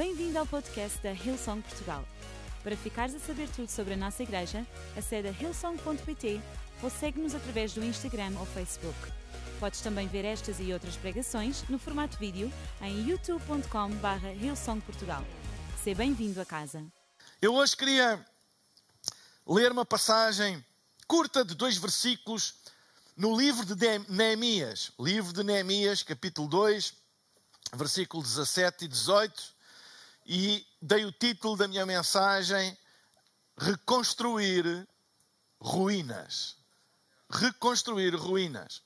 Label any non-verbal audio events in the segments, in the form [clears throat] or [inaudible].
Bem-vindo ao podcast da Hillsong Portugal. Para ficares a saber tudo sobre a nossa igreja, acede a hillsong.pt ou segue-nos através do Instagram ou Facebook. Podes também ver estas e outras pregações no formato vídeo em youtube.com.br hillsongportugal. Seja bem-vindo a casa. Eu hoje queria ler uma passagem curta de dois versículos no livro de Neemias. Livro de Neemias, capítulo 2, versículo 17 e 18. E dei o título da minha mensagem Reconstruir Ruínas. Reconstruir Ruínas.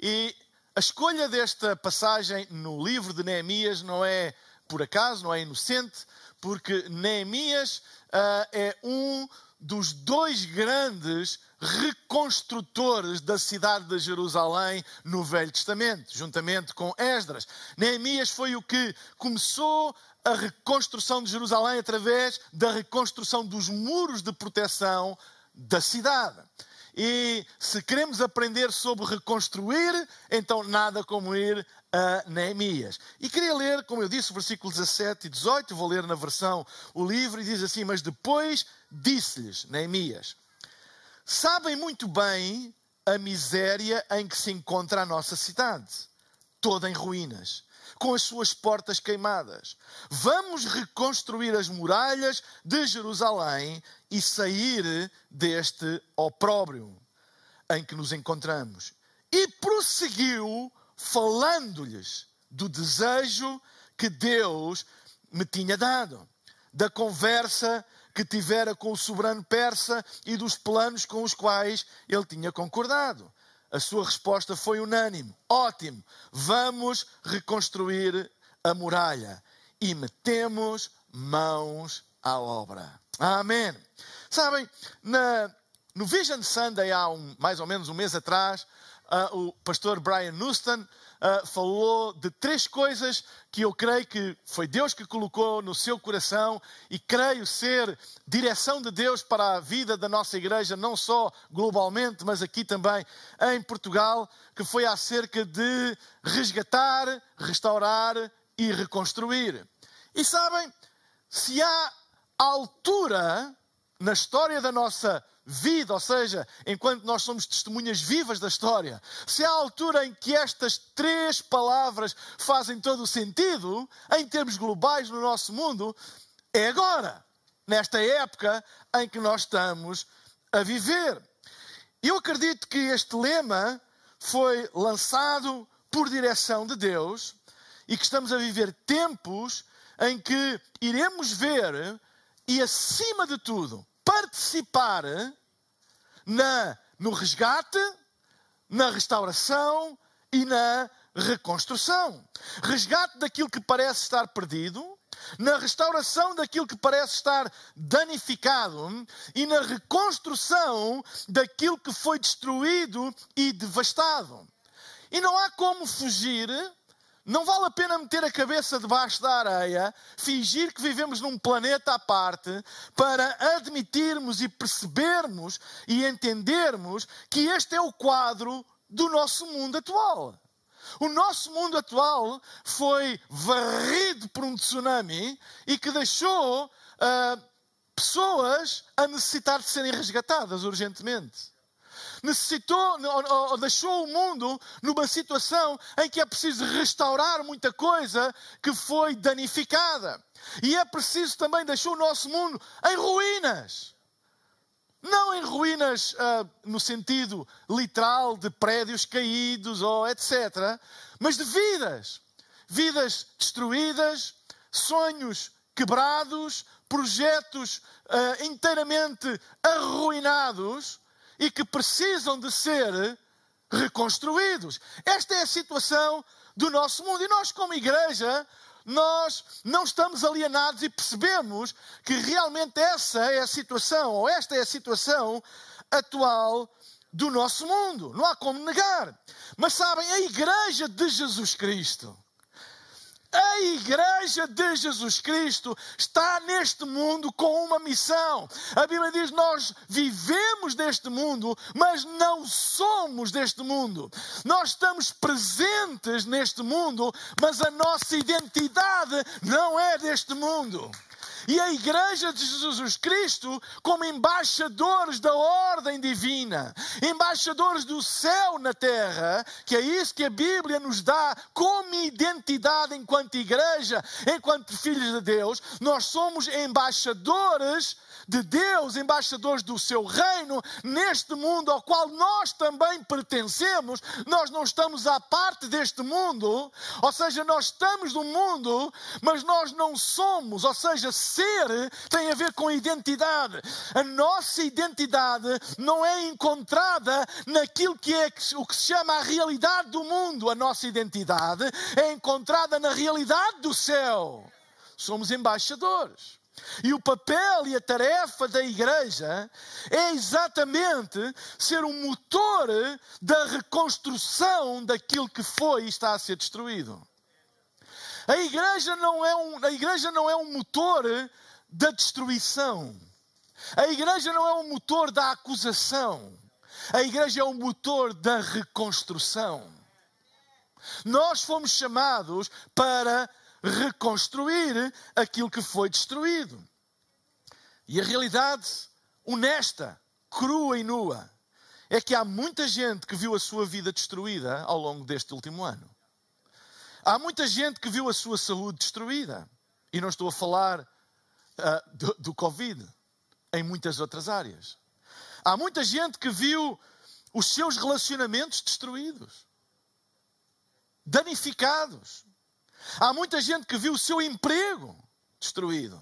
E a escolha desta passagem no livro de Neemias não é por acaso, não é inocente, porque Neemias uh, é um dos dois grandes reconstrutores da cidade de Jerusalém no Velho Testamento, juntamente com Esdras. Neemias foi o que começou a reconstrução de Jerusalém através da reconstrução dos muros de proteção da cidade. E se queremos aprender sobre reconstruir, então nada como ir a Neemias. E queria ler, como eu disse, o versículo 17 e 18, vou ler na versão o livro, e diz assim: Mas depois disse-lhes, Neemias, sabem muito bem a miséria em que se encontra a nossa cidade, toda em ruínas com as suas portas queimadas. Vamos reconstruir as muralhas de Jerusalém e sair deste opróbrio em que nos encontramos. E prosseguiu falando-lhes do desejo que Deus me tinha dado, da conversa que tivera com o soberano persa e dos planos com os quais ele tinha concordado. A sua resposta foi unânime: ótimo, vamos reconstruir a muralha e metemos mãos à obra. Amém. Sabem, na, no Vision Sunday, há um, mais ou menos um mês atrás, uh, o pastor Brian Nuston uh, falou de três coisas que eu creio que foi Deus que colocou no seu coração e creio ser direção de Deus para a vida da nossa igreja, não só globalmente, mas aqui também em Portugal, que foi acerca de resgatar, restaurar e reconstruir. E sabem, se há altura na história da nossa vida, ou seja, enquanto nós somos testemunhas vivas da história, se há altura em que estas três palavras fazem todo o sentido, em termos globais no nosso mundo, é agora, nesta época em que nós estamos a viver. Eu acredito que este lema foi lançado por direção de Deus e que estamos a viver tempos em que iremos ver e, acima de tudo, participar na, no resgate, na restauração e na reconstrução. Resgate daquilo que parece estar perdido, na restauração daquilo que parece estar danificado e na reconstrução daquilo que foi destruído e devastado. E não há como fugir não vale a pena meter a cabeça debaixo da areia, fingir que vivemos num planeta à parte, para admitirmos e percebermos e entendermos que este é o quadro do nosso mundo atual. O nosso mundo atual foi varrido por um tsunami e que deixou uh, pessoas a necessitar de serem resgatadas urgentemente necessitou, ou deixou o mundo numa situação em que é preciso restaurar muita coisa que foi danificada. E é preciso também deixar o nosso mundo em ruínas. Não em ruínas uh, no sentido literal de prédios caídos ou etc., mas de vidas. Vidas destruídas, sonhos quebrados, projetos uh, inteiramente arruinados e que precisam de ser reconstruídos. Esta é a situação do nosso mundo. E nós, como igreja, nós não estamos alienados e percebemos que realmente essa é a situação, ou esta é a situação atual do nosso mundo. Não há como negar. Mas sabem, a igreja de Jesus Cristo A igreja de Jesus Cristo está neste mundo com uma missão. A Bíblia diz: nós vivemos deste mundo, mas não somos deste mundo. Nós estamos presentes neste mundo, mas a nossa identidade não é deste mundo. E a Igreja de Jesus Cristo, como embaixadores da ordem divina, embaixadores do céu na terra, que é isso que a Bíblia nos dá como identidade enquanto Igreja, enquanto filhos de Deus, nós somos embaixadores de Deus, embaixadores do seu reino, neste mundo ao qual nós também pertencemos, nós não estamos à parte deste mundo, ou seja, nós estamos no mundo, mas nós não somos, ou seja, ser tem a ver com identidade. A nossa identidade não é encontrada naquilo que é o que se chama a realidade do mundo. A nossa identidade é encontrada na realidade do céu. Somos embaixadores. E o papel e a tarefa da igreja é exatamente ser um motor da reconstrução daquilo que foi e está a ser destruído. A igreja não é um, a igreja não é um motor da destruição. A igreja não é um motor da acusação. A igreja é um motor da reconstrução. Nós fomos chamados para reconstruir aquilo que foi destruído. E a realidade honesta, crua e nua, é que há muita gente que viu a sua vida destruída ao longo deste último ano. Há muita gente que viu a sua saúde destruída. E não estou a falar uh, do, do Covid, em muitas outras áreas. Há muita gente que viu os seus relacionamentos destruídos, danificados, Há muita gente que viu o seu emprego destruído.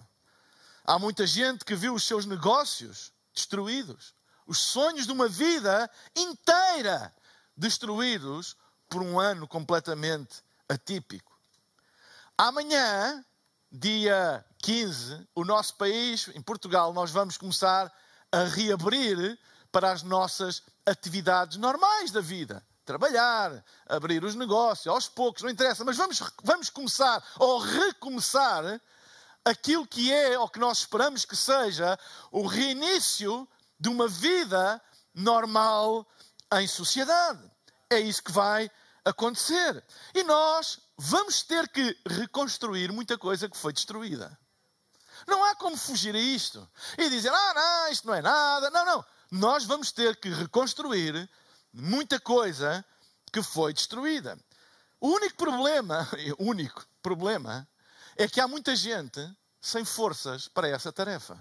Há muita gente que viu os seus negócios destruídos. Os sonhos de uma vida inteira destruídos por um ano completamente atípico. Amanhã, dia 15, o nosso país, em Portugal, nós vamos começar a reabrir para as nossas atividades normais da vida trabalhar, abrir os negócios, aos poucos, não interessa, mas vamos, vamos começar ou recomeçar aquilo que é ou que nós esperamos que seja o reinício de uma vida normal em sociedade. É isso que vai acontecer. E nós vamos ter que reconstruir muita coisa que foi destruída. Não há como fugir a isto e dizer, ah, não, isto não é nada. Não, não. Nós vamos ter que reconstruir muita coisa que foi destruída. O único problema, [laughs] o único problema, é que há muita gente sem forças para essa tarefa.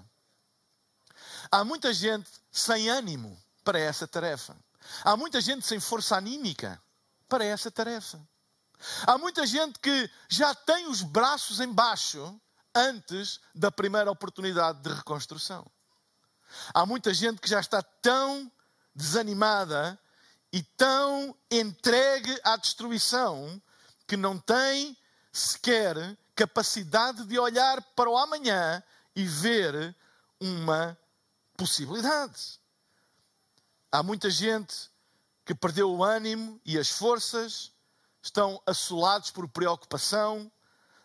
Há muita gente sem ânimo para essa tarefa. Há muita gente sem força anímica para essa tarefa. Há muita gente que já tem os braços embaixo antes da primeira oportunidade de reconstrução. Há muita gente que já está tão desanimada e tão entregue à destruição que não tem sequer capacidade de olhar para o amanhã e ver uma possibilidade. Há muita gente que perdeu o ânimo e as forças, estão assolados por preocupação,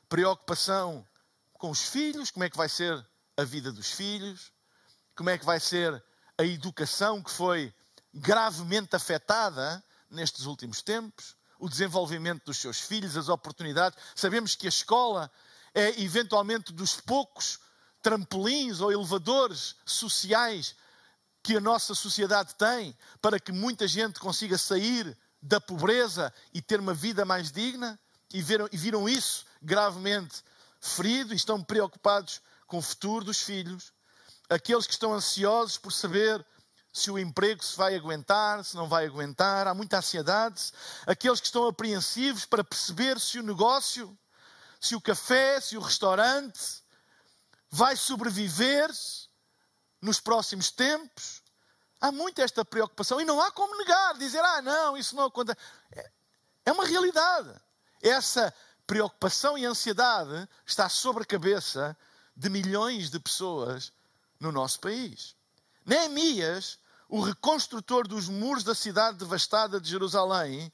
preocupação com os filhos, como é que vai ser a vida dos filhos, como é que vai ser a educação que foi gravemente afetada nestes últimos tempos, o desenvolvimento dos seus filhos, as oportunidades. Sabemos que a escola é eventualmente dos poucos trampolins ou elevadores sociais que a nossa sociedade tem para que muita gente consiga sair da pobreza e ter uma vida mais digna e viram, e viram isso gravemente ferido e estão preocupados com o futuro dos filhos. Aqueles que estão ansiosos por saber se o emprego se vai aguentar, se não vai aguentar, há muita ansiedade. Aqueles que estão apreensivos para perceber se o negócio, se o café, se o restaurante vai sobreviver nos próximos tempos. Há muita esta preocupação e não há como negar, dizer, ah, não, isso não acontece. É, é uma realidade. Essa preocupação e ansiedade está sobre a cabeça de milhões de pessoas no nosso país. Neemias, o reconstrutor dos muros da cidade devastada de Jerusalém,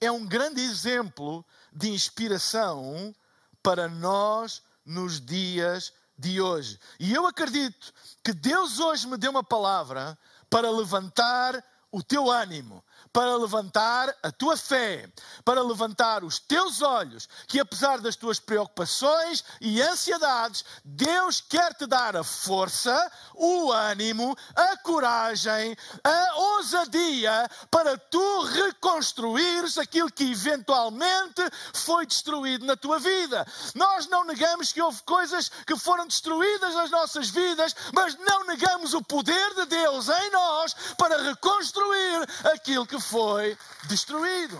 é um grande exemplo de inspiração para nós nos dias de hoje. E eu acredito que Deus hoje me deu uma palavra para levantar o teu ânimo, para levantar a tua fé, para levantar os teus olhos, que apesar das tuas preocupações e ansiedades, Deus quer te dar a força, o ânimo, a coragem, a ousadia para tu reconstruires aquilo que eventualmente foi destruído na tua vida. Nós não negamos que houve coisas que foram destruídas nas nossas vidas, mas não negamos o poder de Deus em nós para reconstruir aquilo que foi destruído.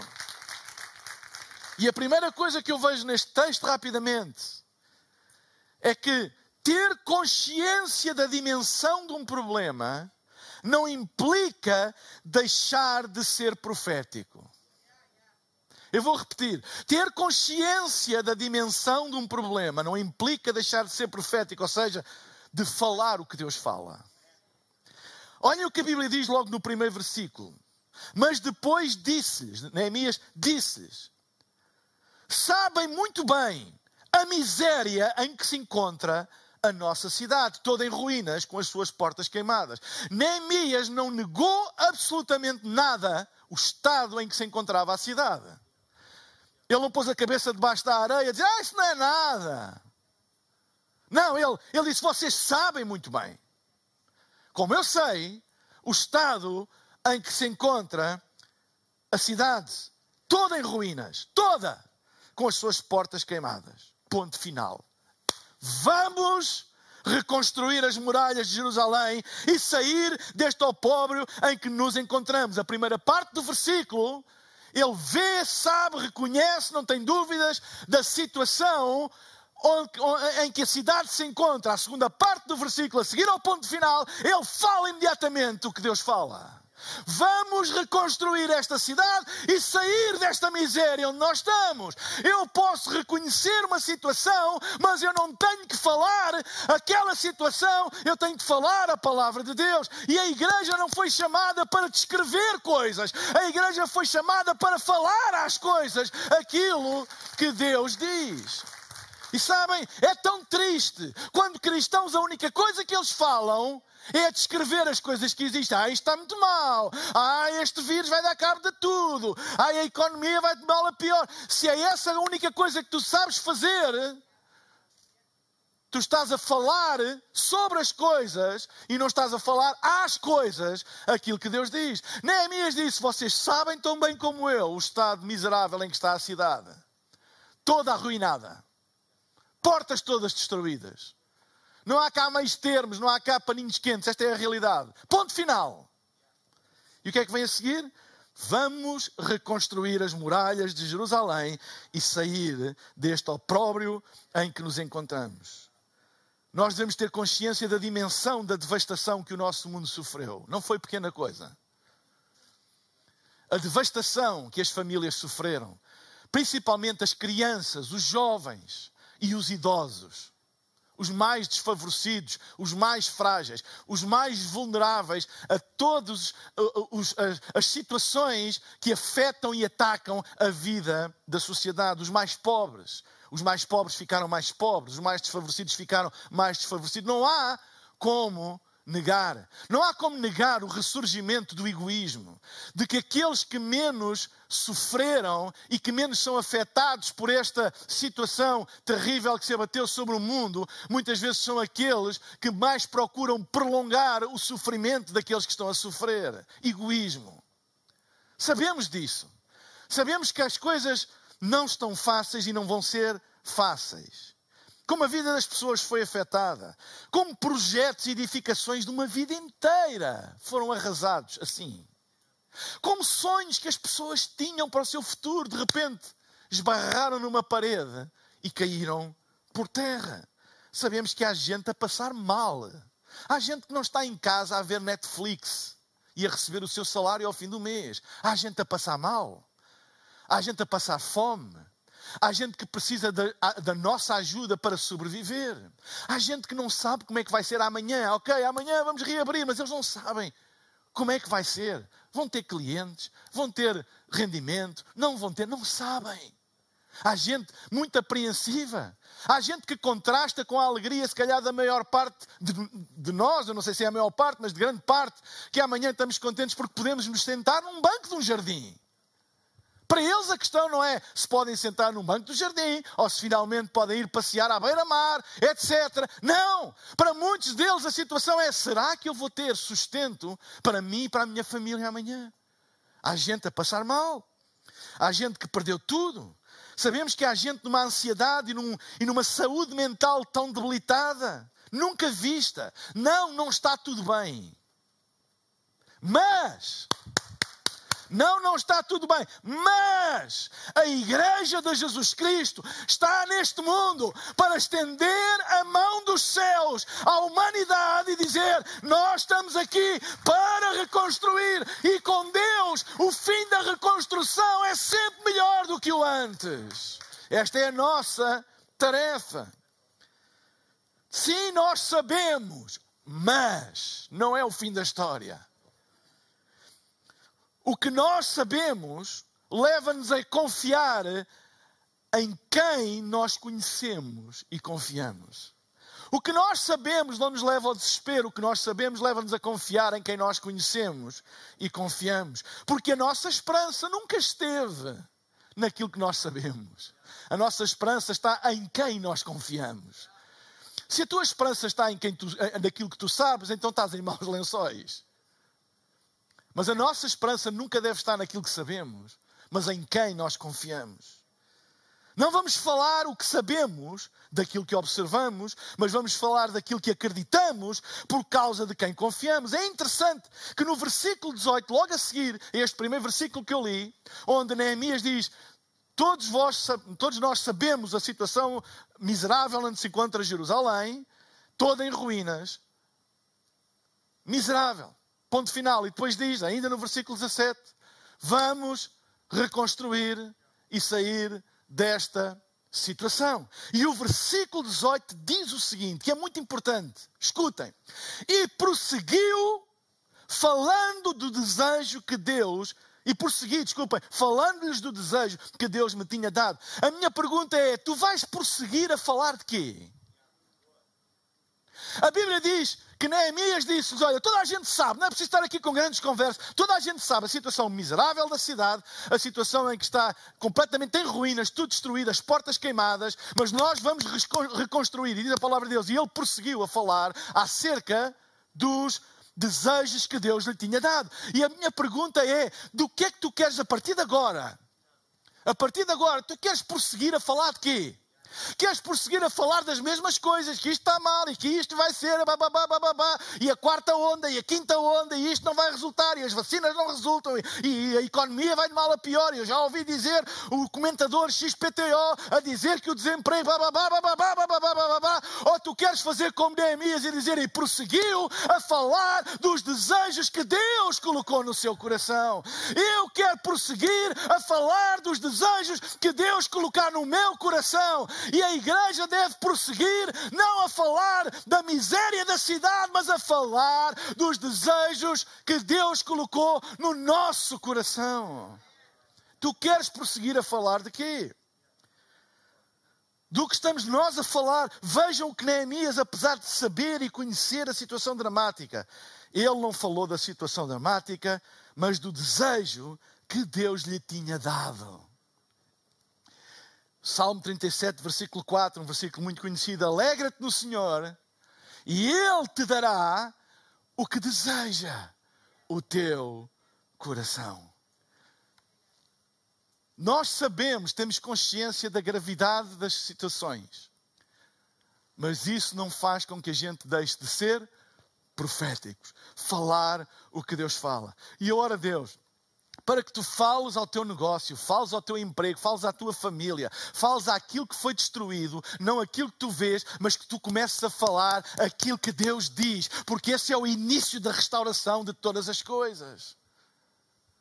E a primeira coisa que eu vejo neste texto, rapidamente, é que ter consciência da dimensão de um problema não implica deixar de ser profético. Eu vou repetir: ter consciência da dimensão de um problema não implica deixar de ser profético, ou seja, de falar o que Deus fala. Olhem o que a Bíblia diz logo no primeiro versículo. Mas depois disse-lhes, Neemias disse-lhes, sabem muito bem a miséria em que se encontra a nossa cidade, toda em ruínas, com as suas portas queimadas. Neemias não negou absolutamente nada o estado em que se encontrava a cidade. Ele não pôs a cabeça debaixo da areia e disse, ah, isso não é nada. Não, ele, ele disse, vocês sabem muito bem. Como eu sei, o estado em que se encontra a cidade, toda em ruínas, toda, com as suas portas queimadas. Ponto final. Vamos reconstruir as muralhas de Jerusalém e sair deste opróbrio em que nos encontramos. A primeira parte do versículo, ele vê, sabe, reconhece, não tem dúvidas da situação em que a cidade se encontra. A segunda parte do versículo, a seguir ao ponto final, ele fala imediatamente o que Deus fala. Vamos reconstruir esta cidade e sair desta miséria onde nós estamos. Eu posso reconhecer uma situação, mas eu não tenho que falar aquela situação, eu tenho que falar a palavra de Deus. E a igreja não foi chamada para descrever coisas, a igreja foi chamada para falar às coisas aquilo que Deus diz. E sabem, é tão triste quando cristãos a única coisa que eles falam é descrever as coisas que existem. Ah, isto está muito mal. Ah, este vírus vai dar cabo de tudo. Ah, a economia vai de mal a pior. Se é essa a única coisa que tu sabes fazer, tu estás a falar sobre as coisas e não estás a falar às coisas aquilo que Deus diz. Neemias disse: Vocês sabem tão bem como eu o estado miserável em que está a cidade, toda arruinada portas todas destruídas. Não há cá meios termos, não há cá paninhos quentes, esta é a realidade. Ponto final. E o que é que vem a seguir? Vamos reconstruir as muralhas de Jerusalém e sair deste opróbrio em que nos encontramos. Nós devemos ter consciência da dimensão da devastação que o nosso mundo sofreu. Não foi pequena coisa. A devastação que as famílias sofreram, principalmente as crianças, os jovens, e os idosos, os mais desfavorecidos, os mais frágeis, os mais vulneráveis a todas as situações que afetam e atacam a vida da sociedade, os mais pobres. Os mais pobres ficaram mais pobres, os mais desfavorecidos ficaram mais desfavorecidos. Não há como negar. Não há como negar o ressurgimento do egoísmo, de que aqueles que menos sofreram e que menos são afetados por esta situação terrível que se abateu sobre o mundo, muitas vezes são aqueles que mais procuram prolongar o sofrimento daqueles que estão a sofrer. Egoísmo. Sabemos disso. Sabemos que as coisas não estão fáceis e não vão ser fáceis como a vida das pessoas foi afetada, como projetos e edificações de uma vida inteira foram arrasados assim, como sonhos que as pessoas tinham para o seu futuro, de repente esbarraram numa parede e caíram por terra. Sabemos que há gente a passar mal. Há gente que não está em casa a ver Netflix e a receber o seu salário ao fim do mês. Há gente a passar mal. Há gente a passar fome. Há gente que precisa da, da, nossa ajuda para sobreviver. Há gente que não sabe como é que vai ser amanhã. Ok, amanhã vamos reabrir, mas eles não sabem como é que vai ser. Vão ter clientes, vão ter rendimento, não vão ter, não sabem. Há gente muito apreensiva. Há gente que contrasta com a alegria, se calhar, da maior parte de, de, nós, eu não sei se é a maior parte, mas de grande parte, que amanhã estamos contentes porque podemos nos sentar num banco de um jardim. Para eles a questão não é se podem sentar num banco do jardim ou se finalmente podem ir passear à beira-mar, etc. Não! Para muitos deles a situação é: será que eu vou ter sustento para mim e para a minha família amanhã? Há gente a passar mal. Há gente que perdeu tudo. Sabemos que há gente numa ansiedade e, num, e numa saúde mental tão debilitada, nunca vista. Não, não está tudo bem. Mas não, não está tudo bem. Mas a Igreja de Jesus Cristo está neste mundo para estender a mão dos céus à humanidade e dizer: Nós estamos aqui para reconstruir. E com Deus, o fim da reconstrução é sempre melhor do que o antes. Esta é a nossa tarefa. Sim, nós sabemos, mas não é o fim da história. O que nós sabemos leva-nos a confiar em quem nós conhecemos e confiamos. O que nós sabemos não nos leva ao desespero, o que nós sabemos leva-nos a confiar em quem nós conhecemos e confiamos. Porque a nossa esperança nunca esteve naquilo que nós sabemos. A nossa esperança está em quem nós confiamos. Se a tua esperança está em quem tu, naquilo que tu sabes, então estás em maus lençóis. Mas a nossa esperança nunca deve estar naquilo que sabemos, mas em quem nós confiamos. Não vamos falar o que sabemos daquilo que observamos, mas vamos falar daquilo que acreditamos por causa de quem confiamos. É interessante que no versículo 18, logo a seguir, este primeiro versículo que eu li, onde Neemias diz: Todos, vós, todos nós sabemos a situação miserável onde se encontra Jerusalém, toda em ruínas. Miserável. Ponto final. E depois diz, ainda no versículo 17: Vamos reconstruir e sair desta situação. E o versículo 18 diz o seguinte, que é muito importante. Escutem. E prosseguiu falando do desejo que Deus e prosseguir, desculpem, falando-lhes do desejo que Deus me tinha dado. A minha pergunta é: tu vais prosseguir a falar de quê? A Bíblia diz que Neemias disse-lhes: Olha, toda a gente sabe, não é preciso estar aqui com grandes conversas, toda a gente sabe a situação miserável da cidade, a situação em que está completamente em ruínas, tudo destruído, as portas queimadas, mas nós vamos reconstruir. E diz a palavra de Deus, e ele prosseguiu a falar acerca dos desejos que Deus lhe tinha dado. E a minha pergunta é: do que é que tu queres a partir de agora? A partir de agora, tu queres prosseguir a falar de quê? Queres prosseguir a falar das mesmas coisas, que isto está mal e que isto vai ser, bababá, bababá, e a quarta onda e a quinta onda, e isto não vai resultar, e as vacinas não resultam, e, e a economia vai de mal a pior. Eu já ouvi dizer o comentador XPTO a dizer que o desemprego, bababá, bababá, bababá, bababá, ou tu queres fazer como Neemias e dizer, e prosseguiu a falar dos desejos que Deus colocou no seu coração. Eu quero prosseguir a falar dos desejos que Deus colocar no meu coração. E a igreja deve prosseguir não a falar da miséria da cidade, mas a falar dos desejos que Deus colocou no nosso coração. Tu queres prosseguir a falar de quê? Do que estamos nós a falar. Vejam que Neemias, apesar de saber e conhecer a situação dramática, ele não falou da situação dramática, mas do desejo que Deus lhe tinha dado. Salmo 37, versículo 4, um versículo muito conhecido: Alegra-te no Senhor, e Ele te dará o que deseja o teu coração. Nós sabemos, temos consciência da gravidade das situações, mas isso não faz com que a gente deixe de ser proféticos, falar o que Deus fala. E ora, Deus, para que tu fales ao teu negócio, fales ao teu emprego, fales à tua família, fales àquilo que foi destruído, não aquilo que tu vês, mas que tu comeces a falar aquilo que Deus diz, porque esse é o início da restauração de todas as coisas.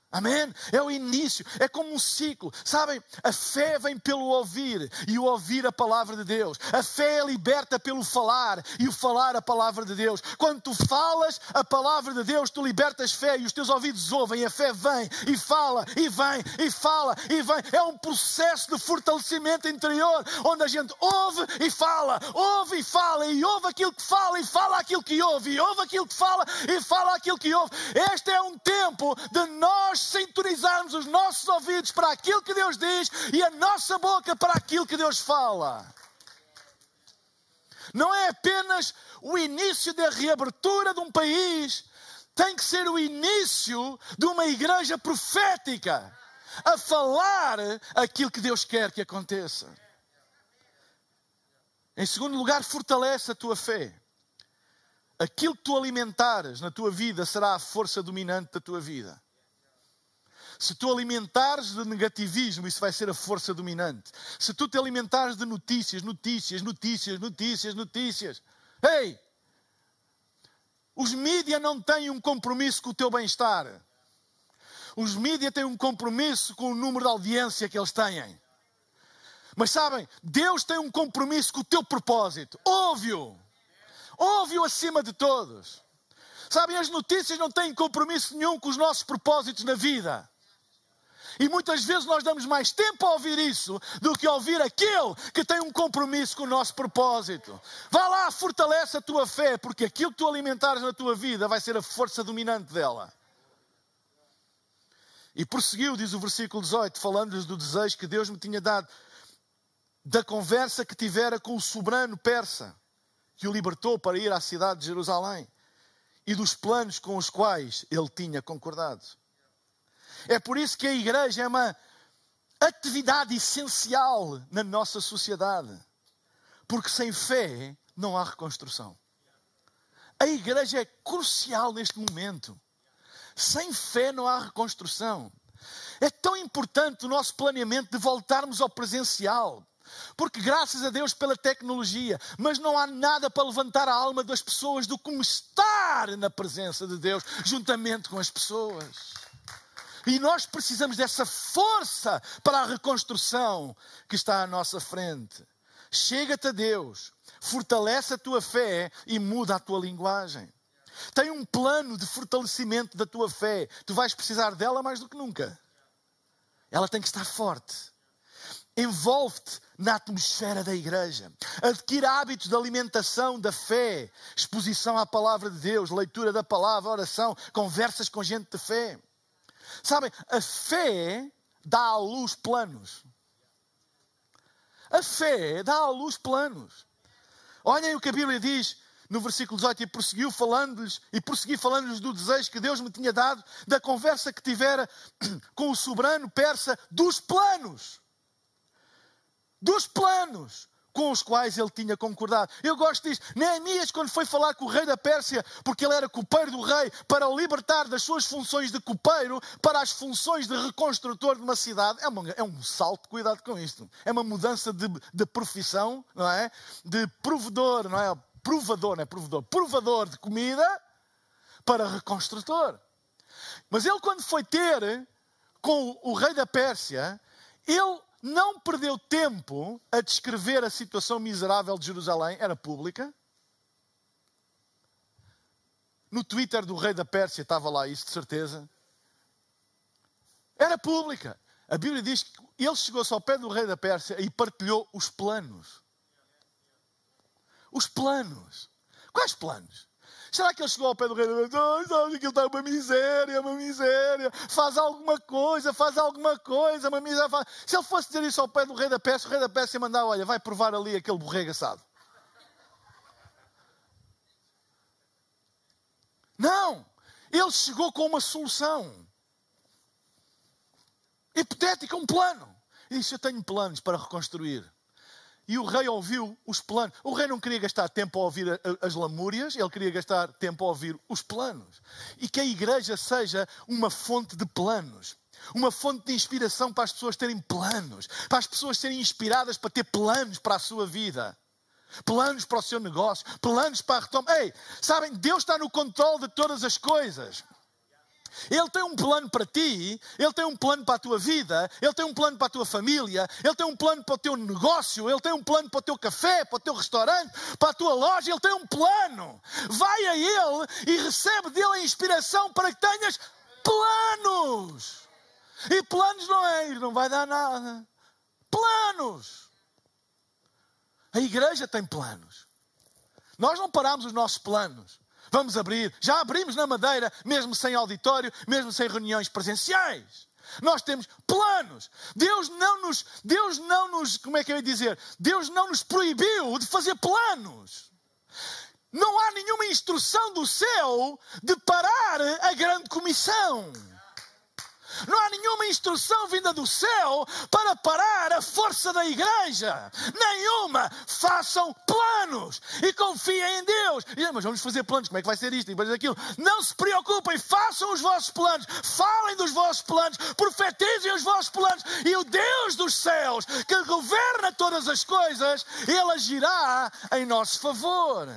Amém? É o início, é como um ciclo. Sabem, a fé vem pelo ouvir e o ouvir a palavra de Deus. A fé é liberta pelo falar e o falar a palavra de Deus. Quando tu falas a palavra de Deus, tu libertas fé e os teus ouvidos ouvem. A fé vem e fala e vem e fala e vem. É um processo de fortalecimento interior onde a gente ouve e fala, ouve e fala e ouve aquilo que fala e fala aquilo que ouve e ouve aquilo que fala e fala aquilo que ouve. Este é um tempo de nós nós sintonizarmos os nossos ouvidos para aquilo que Deus diz e a nossa boca para aquilo que Deus fala. Não é apenas o início da reabertura de um país, tem que ser o início de uma igreja profética a falar aquilo que Deus quer que aconteça. Em segundo lugar, fortalece a tua fé. Aquilo que tu alimentares na tua vida será a força dominante da tua vida. Se tu alimentares de negativismo, isso vai ser a força dominante. Se tu te alimentares de notícias, notícias, notícias, notícias, notícias. Ei! Os mídias não têm um compromisso com o teu bem-estar. Os mídias têm um compromisso com o número de audiência que eles têm. Mas sabem, Deus tem um compromisso com o teu propósito. Ouve-o. Ouve-o acima de todos. Sabem, as notícias não têm compromisso nenhum com os nossos propósitos na vida. E muitas vezes nós damos mais tempo a ouvir isso do que a ouvir aquele que tem um compromisso com o nosso propósito. Vá lá, fortalece a tua fé, porque aquilo que tu alimentares na tua vida vai ser a força dominante dela. E prosseguiu, diz o versículo 18, falando-lhes do desejo que Deus me tinha dado, da conversa que tivera com o soberano persa, que o libertou para ir à cidade de Jerusalém, e dos planos com os quais ele tinha concordado. É por isso que a igreja é uma atividade essencial na nossa sociedade. Porque sem fé não há reconstrução. A igreja é crucial neste momento. Sem fé não há reconstrução. É tão importante o nosso planeamento de voltarmos ao presencial. Porque graças a Deus pela tecnologia, mas não há nada para levantar a alma das pessoas do como estar na presença de Deus juntamente com as pessoas. E nós precisamos dessa força para a reconstrução que está à nossa frente. Chega-te a Deus, fortalece a tua fé e muda a tua linguagem. Tem um plano de fortalecimento da tua fé. Tu vais precisar dela mais do que nunca. Ela tem que estar forte. Envolve-te na atmosfera da igreja. Adquira hábitos de alimentação da fé, exposição à palavra de Deus, leitura da palavra, oração, conversas com gente de fé. Sabem, a fé dá à luz planos. A fé dá à luz planos. Olhem o que a Bíblia diz no versículo 18: e prosseguiu falando-lhes, e prossegui falando-lhes do desejo que Deus me tinha dado, da conversa que tivera [clears throat] com o soberano persa, dos planos. Dos planos com os quais ele tinha concordado. Eu gosto disso. Neemias, quando foi falar com o rei da Pérsia, porque ele era copeiro do rei, para o libertar das suas funções de copeiro para as funções de reconstrutor de uma cidade, é, uma, é um salto, cuidado com isto. É uma mudança de, de profissão, não é? De provedor, não é? Provador, não é provedor, provador de comida para reconstrutor. Mas ele, quando foi ter com o rei da Pérsia, ele não perdeu tempo a descrever a situação miserável de Jerusalém, era pública. No Twitter do rei da Pérsia estava lá isso, de certeza. Era pública. A Bíblia diz que ele chegou-se ao pé do rei da Pérsia e partilhou os planos. Os planos. Quais planos? Será que ele chegou ao pé do rei e oh, aquilo está uma miséria, uma miséria, faz alguma coisa, faz alguma coisa, uma miséria. Faz... Se ele fosse dizer isso ao pé do rei da peça, o rei da peça ia mandar: olha, vai provar ali aquele borrego assado. Não! Ele chegou com uma solução hipotética, um plano. E disse: Eu tenho planos para reconstruir. E o rei ouviu os planos. O rei não queria gastar tempo a ouvir as lamúrias, ele queria gastar tempo a ouvir os planos. E que a igreja seja uma fonte de planos. Uma fonte de inspiração para as pessoas terem planos. Para as pessoas serem inspiradas para ter planos para a sua vida. Planos para o seu negócio. Planos para a retoma. Ei, sabem, Deus está no controle de todas as coisas. Ele tem um plano para ti, Ele tem um plano para a tua vida, Ele tem um plano para a tua família, Ele tem um plano para o teu negócio, Ele tem um plano para o teu café, para o teu restaurante, para a tua loja, Ele tem um plano. Vai a Ele e recebe dele a inspiração para que tenhas planos. E planos não é, não vai dar nada. Planos. A igreja tem planos. Nós não paramos os nossos planos. Vamos abrir. Já abrimos na Madeira, mesmo sem auditório, mesmo sem reuniões presenciais. Nós temos planos. Deus não nos, Deus não nos, como é que eu ia dizer? Deus não nos proibiu de fazer planos. Não há nenhuma instrução do céu de parar a grande comissão. Não há nenhuma instrução vinda do céu para parar a força da igreja. Nenhuma. Façam planos e confiem em Deus. E, mas vamos fazer planos. Como é que vai ser isto? E depois aquilo. Não se preocupem. Façam os vossos planos. Falem dos vossos planos. Profetizem os vossos planos. E o Deus dos céus, que governa todas as coisas, ele agirá em nosso favor.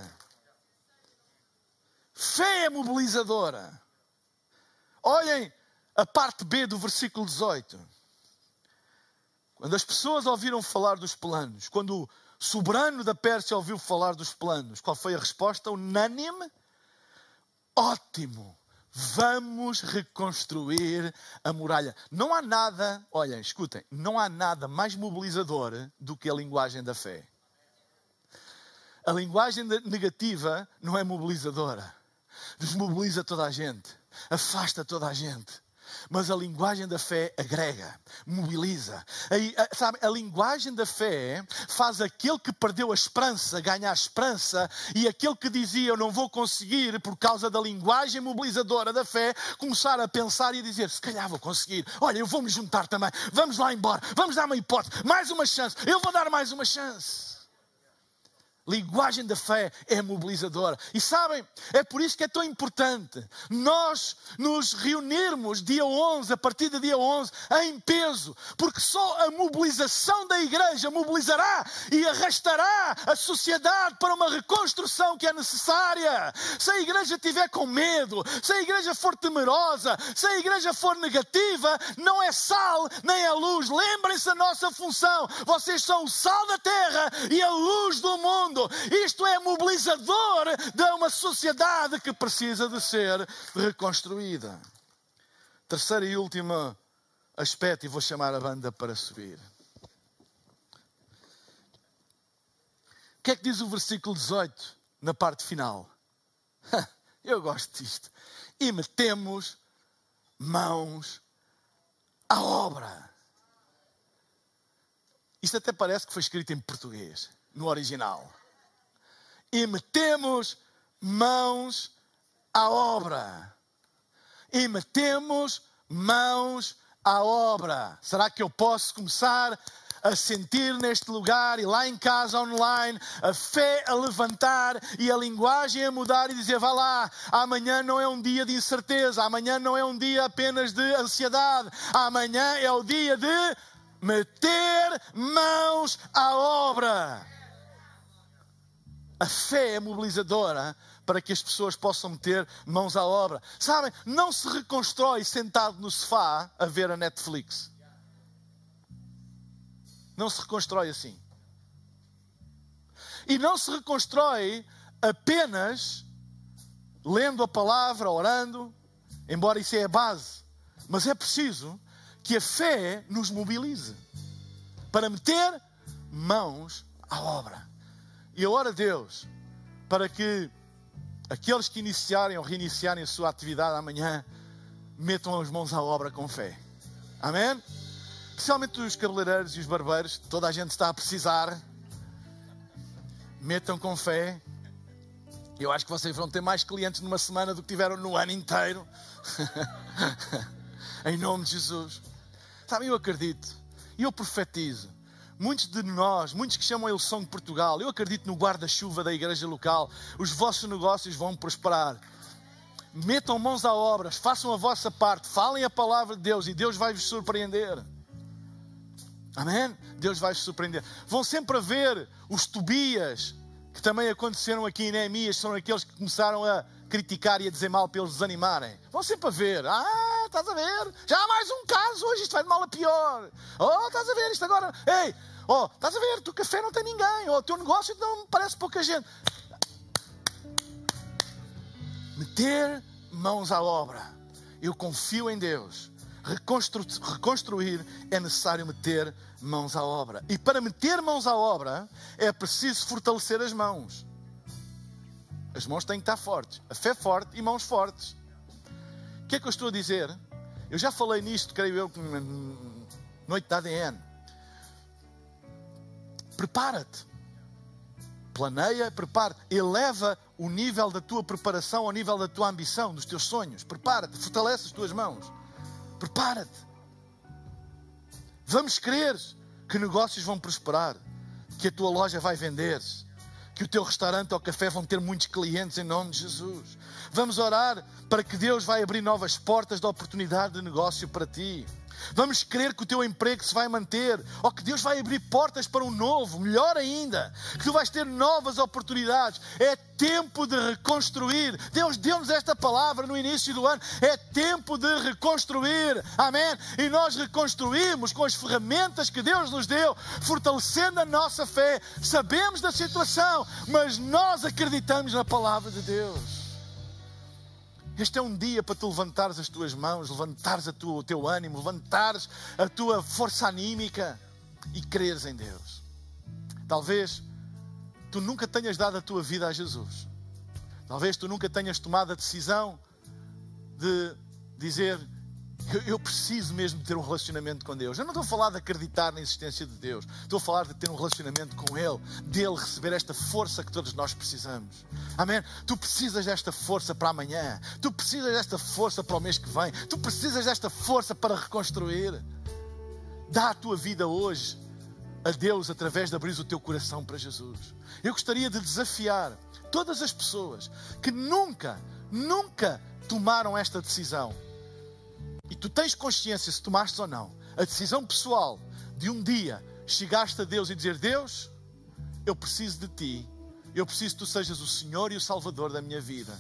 Fé é mobilizadora. Olhem a parte B do versículo 18. Quando as pessoas ouviram falar dos planos, quando o soberano da Pérsia ouviu falar dos planos, qual foi a resposta? Unânime? Ótimo! Vamos reconstruir a muralha. Não há nada, olhem, escutem, não há nada mais mobilizador do que a linguagem da fé. A linguagem negativa não é mobilizadora. Desmobiliza toda a gente, afasta toda a gente. Mas a linguagem da fé agrega, mobiliza. A, sabe, a linguagem da fé faz aquele que perdeu a esperança ganhar esperança e aquele que dizia eu não vou conseguir por causa da linguagem mobilizadora da fé começar a pensar e dizer se calhar vou conseguir. Olha, eu vou me juntar também. Vamos lá embora. Vamos dar uma hipótese. Mais uma chance. Eu vou dar mais uma chance. Linguagem da fé é mobilizadora. E sabem, é por isso que é tão importante nós nos reunirmos dia 11, a partir do dia 11, em peso, porque só a mobilização da igreja mobilizará e arrastará a sociedade para uma reconstrução que é necessária. Se a igreja estiver com medo, se a igreja for temerosa, se a igreja for negativa, não é sal nem é luz. Lembrem-se da nossa função. Vocês são o sal da terra e a luz do mundo mundo. Isto é mobilizador de uma sociedade que precisa de ser reconstruída. Terceiro e último aspecto, e vou chamar a banda para subir. O que é que diz o versículo 18 na parte final? [laughs] Eu gosto disto. E metemos mãos à obra. Isto até parece que foi escrito em português, no original e metemos mãos à obra. E metemos mãos à obra. Será que eu posso começar a sentir neste lugar e lá em casa online, a fé a levantar e a linguagem a mudar e dizer: vá lá, amanhã não é um dia de incerteza, amanhã não é um dia apenas de ansiedade, amanhã é o dia de meter mãos à obra. A fé é mobilizadora para que as pessoas possam meter mãos à obra. Sabem, não se reconstrói sentado no sofá a ver a Netflix. Não se reconstrói assim. E não se reconstrói apenas lendo a palavra, orando, embora isso é a base. Mas é preciso que a fé nos mobilize para meter mãos à obra. E eu oro a Deus para que aqueles que iniciarem ou reiniciarem a sua atividade amanhã metam as mãos à obra com fé. Amém? Especialmente os cabeleireiros e os barbeiros, toda a gente está a precisar. Metam com fé. Eu acho que vocês vão ter mais clientes numa semana do que tiveram no ano inteiro. [laughs] em nome de Jesus. Sabe, eu acredito. E eu profetizo Muitos de nós, muitos que chamam Ilson de Portugal, eu acredito no guarda-chuva da igreja local. Os vossos negócios vão prosperar. Metam mãos à obra, façam a vossa parte, falem a palavra de Deus e Deus vai vos surpreender. Amém? Deus vai vos surpreender. Vão sempre haver os Tobias, que também aconteceram aqui em Neemias, são aqueles que começaram a criticar e a dizer mal para eles desanimarem. Vão sempre a ver. Ah, estás a ver? Já há mais um caso hoje, isto vai de mal a pior. Oh, estás a ver isto agora? Ei, oh, estás a ver? O teu café não tem ninguém. Oh, o teu negócio não parece pouca gente. Meter mãos à obra. Eu confio em Deus. Reconstru reconstruir é necessário meter mãos à obra. E para meter mãos à obra é preciso fortalecer as mãos. As mãos têm que estar fortes. A fé forte e mãos fortes. Que é que eu estou a dizer? Eu já falei nisto, creio eu, noite da ADN. Prepara-te. Planeia, prepara, eleva o nível da tua preparação ao nível da tua ambição, dos teus sonhos. Prepara-te, fortalece as tuas mãos. Prepara-te. Vamos crer que negócios vão prosperar, que a tua loja vai vender-se, que o teu restaurante ou café vão ter muitos clientes em nome de Jesus. Vamos orar para que Deus vai abrir novas portas de oportunidade de negócio para ti. Vamos crer que o teu emprego se vai manter, ou que Deus vai abrir portas para um novo, melhor ainda, que tu vais ter novas oportunidades. É tempo de reconstruir. Deus deu-nos esta palavra no início do ano. É tempo de reconstruir. Amém? E nós reconstruímos com as ferramentas que Deus nos deu, fortalecendo a nossa fé. Sabemos da situação, mas nós acreditamos na palavra de Deus. Este é um dia para tu levantares as tuas mãos, levantares a tua, o teu ânimo, levantares a tua força anímica e creres em Deus. Talvez tu nunca tenhas dado a tua vida a Jesus. Talvez tu nunca tenhas tomado a decisão de dizer: eu, eu, preciso mesmo ter um relacionamento com Deus. Eu não estou a falar de acreditar na existência de Deus. Estou a falar de ter um relacionamento com Ele, dele receber esta força que todos nós precisamos. Amém? Tu precisas desta força para amanhã. Tu precisas desta força para o mês que vem. Tu precisas desta força para reconstruir. Dá a tua vida hoje a Deus através de abrir o teu coração para Jesus. Eu gostaria de desafiar todas as pessoas que nunca, nunca tomaram esta decisão e tu tens consciência se tomaste ou não a decisão pessoal de um dia chegaste a Deus e dizer: Deus, eu preciso de ti, eu preciso que tu sejas o Senhor e o Salvador da minha vida.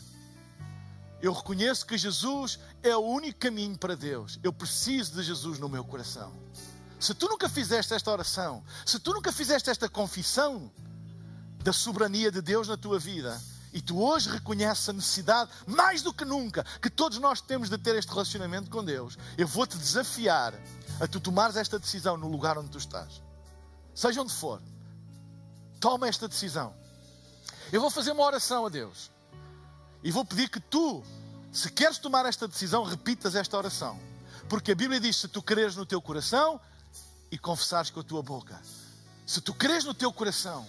Eu reconheço que Jesus é o único caminho para Deus. Eu preciso de Jesus no meu coração. Se tu nunca fizeste esta oração, se tu nunca fizeste esta confissão da soberania de Deus na tua vida, e tu hoje reconheces a necessidade, mais do que nunca, que todos nós temos de ter este relacionamento com Deus. Eu vou-te desafiar a tu tomares esta decisão no lugar onde tu estás. Seja onde for. Toma esta decisão. Eu vou fazer uma oração a Deus. E vou pedir que tu, se queres tomar esta decisão, repitas esta oração. Porque a Bíblia diz: se tu creres no teu coração e confessares com a tua boca. Se tu creres no teu coração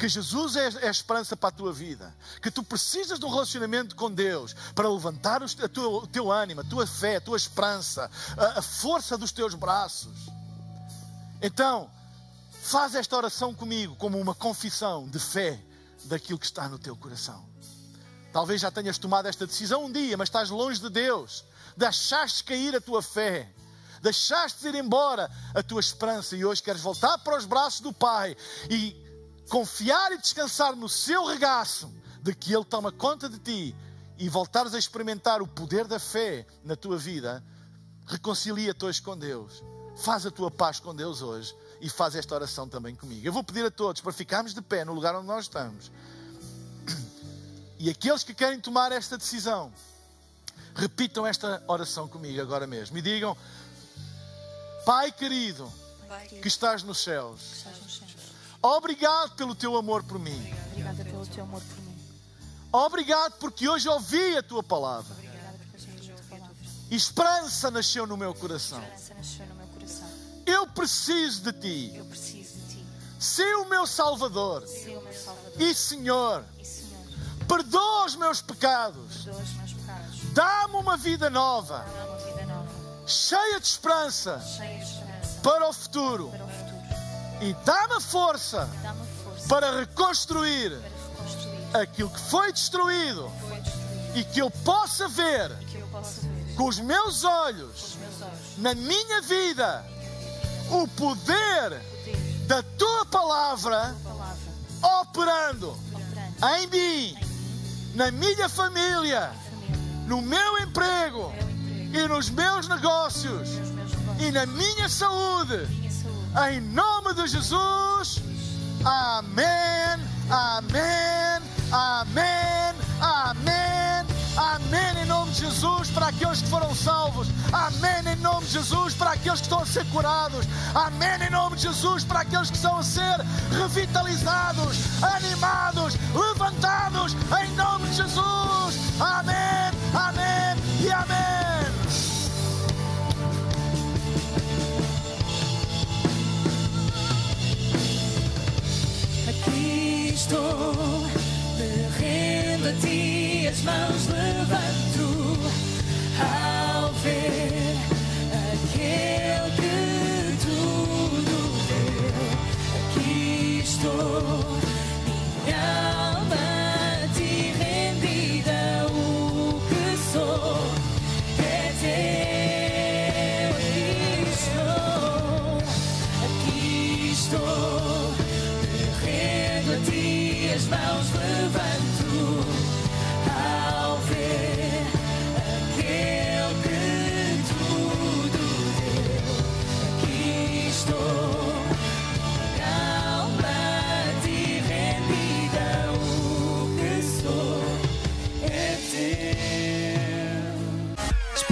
que Jesus é, é, a esperança para a tua vida, que tu precisas de um relacionamento com Deus para levantar o, teu ânimo, a tua fé, a tua esperança, a, a força dos teus braços. Então, faz esta oração comigo como uma confissão de fé daquilo que está no teu coração. Talvez já tenhas tomado esta decisão um dia, mas estás longe de Deus, deixaste cair a tua fé deixaste ir embora a tua esperança e hoje queres voltar para os braços do Pai e confiar e descansar no seu regaço de que Ele toma conta de ti e voltares a experimentar o poder da fé na tua vida, reconcilia-te hoje com Deus. Faz a tua paz com Deus hoje e faz esta oração também comigo. Eu vou pedir a todos para ficarmos de pé no lugar onde nós estamos. E aqueles que querem tomar esta decisão, repitam esta oração comigo agora mesmo e digam: Pai querido, que estás nos céus Obrigado pelo teu amor por mim. Obrigada pelo teu amor por mim. Obrigado porque hoje ouvi a tua palavra. Esperança nasceu no meu coração. Eu preciso de ti. Eu preciso de ti. Ser o meu Salvador. E Senhor, perdoa os meus pecados. Dá-me uma vida nova. Cheia de esperança. Para o futuro e dá-me força, dá força para reconstruir, para reconstruir aquilo que foi destruído, foi destruído e que eu possa ver, eu possa ver com, os meus olhos, os meus olhos na minha vida o poder, poder da tua palavra, palavra, operando, operando em mim em na minha família, no meu emprego e nos meus negócios e na minha saúde. Em nome de Jesus. Amém. Amém. Amém. Amém. Amém em nome de Jesus para aqueles que foram salvos. Amém em nome de Jesus para aqueles que estão a ser curados. Amém em nome de Jesus para aqueles que estão a ser revitalizados, animados, levantados. Em nome de Jesus. Amém. Amém e amém. Estou, me rendo a ti, as mãos levanto ao